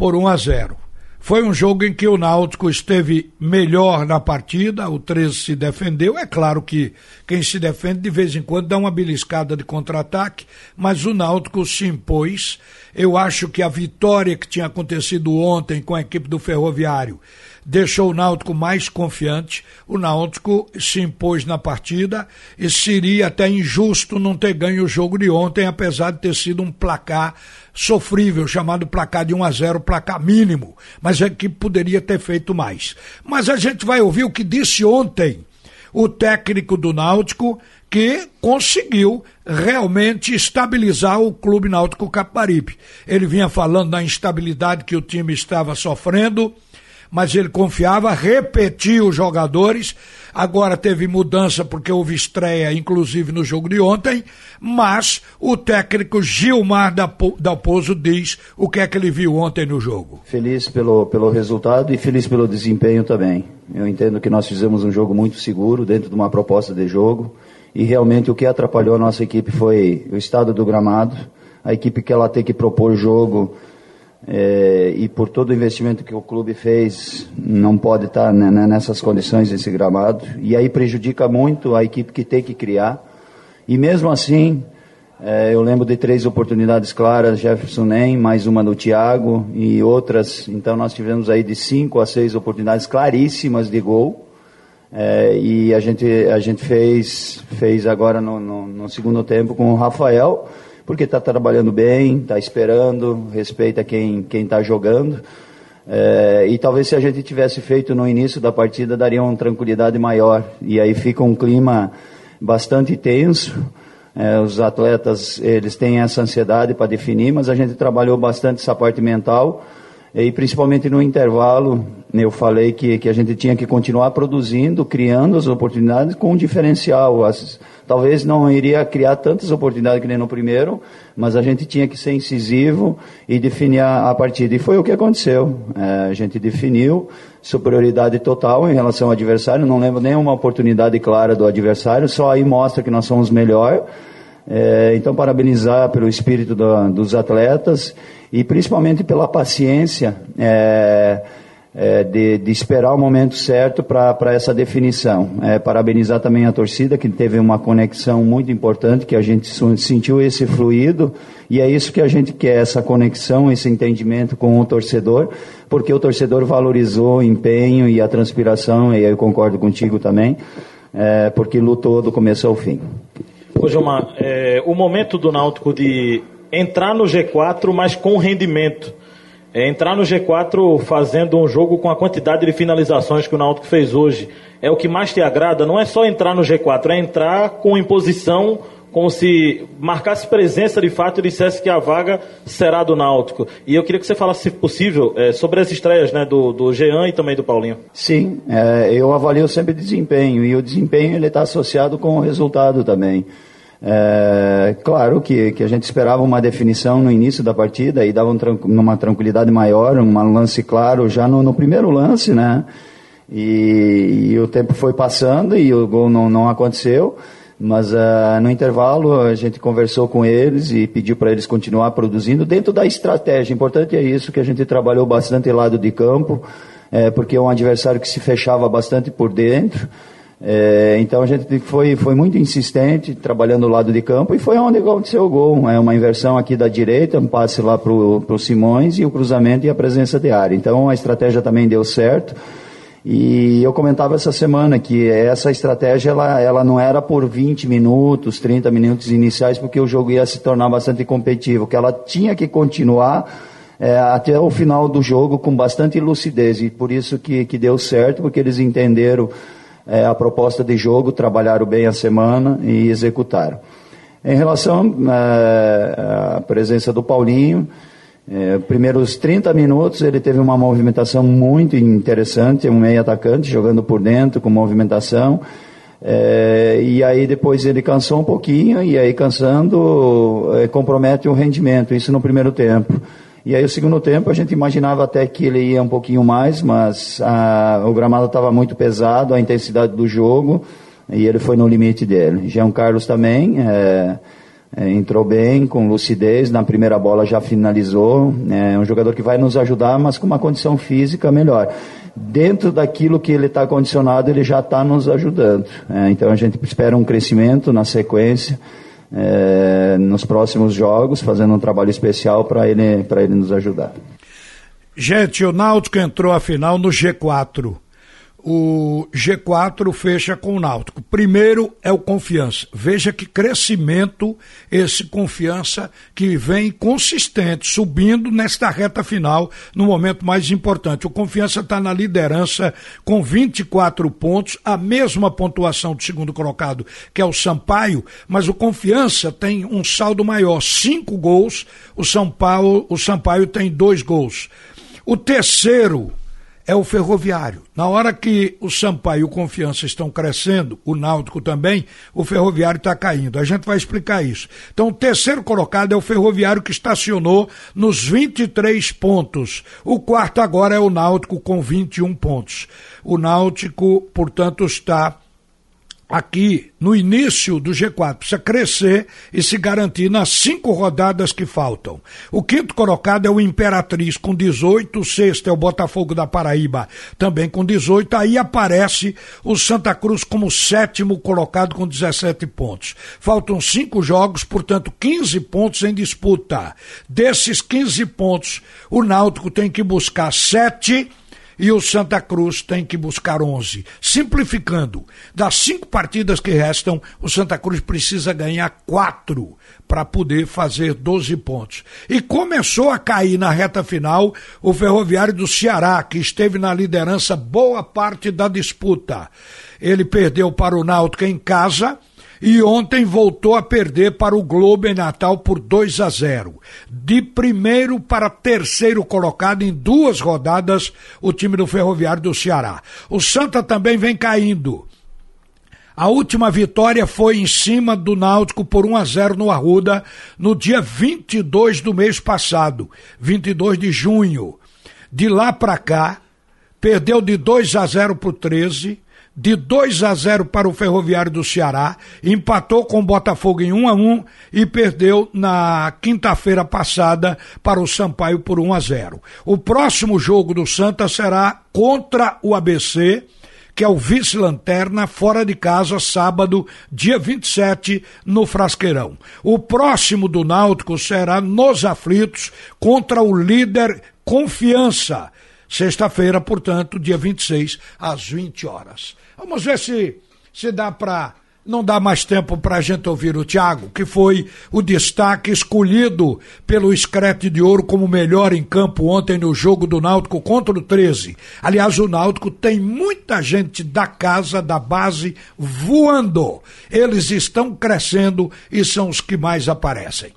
por 1 a 0. Foi um jogo em que o Náutico esteve melhor na partida, o 13 se defendeu. É claro que quem se defende de vez em quando dá uma beliscada de contra-ataque, mas o Náutico se impôs. Eu acho que a vitória que tinha acontecido ontem com a equipe do Ferroviário deixou o Náutico mais confiante. O Náutico se impôs na partida e seria até injusto não ter ganho o jogo de ontem, apesar de ter sido um placar sofrível, chamado placar de 1 a 0, placar mínimo, mas é que poderia ter feito mais. Mas a gente vai ouvir o que disse ontem o técnico do Náutico, que conseguiu realmente estabilizar o Clube Náutico Caparibe. Ele vinha falando da instabilidade que o time estava sofrendo, mas ele confiava, repetiu os jogadores. Agora teve mudança porque houve estreia, inclusive no jogo de ontem, mas o técnico Gilmar Dalpozo diz o que é que ele viu ontem no jogo. Feliz pelo, pelo resultado e feliz pelo desempenho também. Eu entendo que nós fizemos um jogo muito seguro dentro de uma proposta de jogo e realmente o que atrapalhou a nossa equipe foi o estado do gramado, a equipe que ela tem que propor jogo é, e por todo o investimento que o clube fez, não pode estar nessas condições, esse gramado. E aí prejudica muito a equipe que tem que criar. E mesmo assim, é, eu lembro de três oportunidades claras, Jefferson Nem, mais uma do Thiago e outras. Então nós tivemos aí de cinco a seis oportunidades claríssimas de gol. É, e a gente, a gente fez, fez agora no, no, no segundo tempo com o Rafael porque está trabalhando bem, está esperando, respeita quem está jogando. É, e talvez se a gente tivesse feito no início da partida, daria uma tranquilidade maior. E aí fica um clima bastante tenso. É, os atletas, eles têm essa ansiedade para definir, mas a gente trabalhou bastante essa parte mental. E principalmente no intervalo, eu falei que, que a gente tinha que continuar produzindo, criando as oportunidades com um diferencial. As, talvez não iria criar tantas oportunidades que nem no primeiro, mas a gente tinha que ser incisivo e definir a, a partida. E foi o que aconteceu. É, a gente definiu superioridade total em relação ao adversário, não lembro nenhuma oportunidade clara do adversário, só aí mostra que nós somos melhor. É, então, parabenizar pelo espírito do, dos atletas e principalmente pela paciência. É, é, de, de, esperar o momento certo para essa definição. É, parabenizar também a torcida, que teve uma conexão muito importante, que a gente sentiu esse fluido, e é isso que a gente quer, essa conexão, esse entendimento com o torcedor, porque o torcedor valorizou o empenho e a transpiração, e eu concordo contigo também, é, porque lutou do começo ao fim. Ô Gilmar, é, o momento do Náutico de entrar no G4, mas com rendimento, é entrar no G4 fazendo um jogo com a quantidade de finalizações que o Náutico fez hoje. É o que mais te agrada? Não é só entrar no G4, é entrar com imposição, como se marcasse presença de fato e dissesse que a vaga será do Náutico. E eu queria que você falasse, se possível, é, sobre as estreias né, do, do Jean e também do Paulinho. Sim, é, eu avalio sempre desempenho, e o desempenho ele está associado com o resultado também. É, claro que, que a gente esperava uma definição no início da partida e dava um, uma tranquilidade maior, um lance claro já no, no primeiro lance, né? E, e, o tempo foi passando e o gol não, não aconteceu. Mas uh, no intervalo a gente conversou com eles e pediu para eles continuar produzindo dentro da estratégia. Importante é isso que a gente trabalhou bastante lado de campo, é, porque é um adversário que se fechava bastante por dentro. É, então a gente foi, foi muito insistente, trabalhando o lado de campo, e foi onde aconteceu o gol. É uma inversão aqui da direita, um passe lá para o Simões e o cruzamento e a presença de área. Então a estratégia também deu certo. E eu comentava essa semana que essa estratégia ela, ela não era por 20 minutos, 30 minutos iniciais, porque o jogo ia se tornar bastante competitivo, que ela tinha que continuar é, até o final do jogo com bastante lucidez. E por isso que, que deu certo, porque eles entenderam é, a proposta de jogo, trabalharam bem a semana e executaram. Em relação é, à presença do Paulinho, é, primeiros 30 minutos ele teve uma movimentação muito interessante, um meio atacante jogando por dentro com movimentação. É, e aí depois ele cansou um pouquinho e aí cansando é, compromete o rendimento, isso no primeiro tempo. E aí o segundo tempo a gente imaginava até que ele ia um pouquinho mais, mas a, o gramado estava muito pesado, a intensidade do jogo, e ele foi no limite dele. Jean Carlos também, É, entrou bem, com lucidez, na primeira bola já finalizou. É um jogador que vai nos ajudar, mas com uma condição física melhor. Dentro daquilo que ele está condicionado, ele já está nos ajudando. É, então a gente espera um crescimento na sequência. É, nos próximos jogos, fazendo um trabalho especial para ele, ele nos ajudar. Gente, o Náutico entrou a final no G4 o G4 fecha com o Náutico. Primeiro é o Confiança. Veja que crescimento esse Confiança que vem consistente, subindo nesta reta final, no momento mais importante. O Confiança está na liderança com 24 pontos, a mesma pontuação do segundo colocado, que é o Sampaio, mas o Confiança tem um saldo maior, cinco gols, o São Paulo, o Sampaio tem dois gols. O terceiro é o ferroviário. Na hora que o Sampaio e o Confiança estão crescendo, o Náutico também, o ferroviário está caindo. A gente vai explicar isso. Então, o terceiro colocado é o ferroviário que estacionou nos 23 pontos. O quarto agora é o Náutico com 21 pontos. O Náutico, portanto, está aqui no início do G4, precisa crescer e se garantir nas cinco rodadas que faltam. O quinto colocado é o Imperatriz com 18, o sexto é o Botafogo da Paraíba também com 18, aí aparece o Santa Cruz como sétimo colocado com 17 pontos. Faltam cinco jogos, portanto 15 pontos em disputa. Desses 15 pontos, o Náutico tem que buscar sete e o Santa Cruz tem que buscar 11. Simplificando, das cinco partidas que restam, o Santa Cruz precisa ganhar quatro para poder fazer 12 pontos. E começou a cair na reta final o Ferroviário do Ceará, que esteve na liderança boa parte da disputa. Ele perdeu para o Náutico em casa e ontem voltou a perder para o Globo em Natal por 2 a 0. De primeiro para terceiro colocado em duas rodadas, o time do Ferroviário do Ceará. O Santa também vem caindo. A última vitória foi em cima do Náutico por 1 a 0 no Arruda no dia 22 do mês passado, 22 de junho. De lá para cá, perdeu de 2 a 0 para o 13 de 2 a 0 para o Ferroviário do Ceará, empatou com o Botafogo em 1 a 1 e perdeu na quinta-feira passada para o Sampaio por 1 a 0. O próximo jogo do Santa será contra o ABC, que é o vice-lanterna, fora de casa, sábado, dia 27, no Frasqueirão. O próximo do Náutico será nos aflitos contra o líder Confiança Sexta-feira, portanto, dia 26, às 20 horas. Vamos ver se, se dá para. Não dá mais tempo para a gente ouvir o Thiago, que foi o destaque escolhido pelo Screte de Ouro como melhor em campo ontem no jogo do Náutico contra o 13. Aliás, o Náutico tem muita gente da casa, da base, voando. Eles estão crescendo e são os que mais aparecem.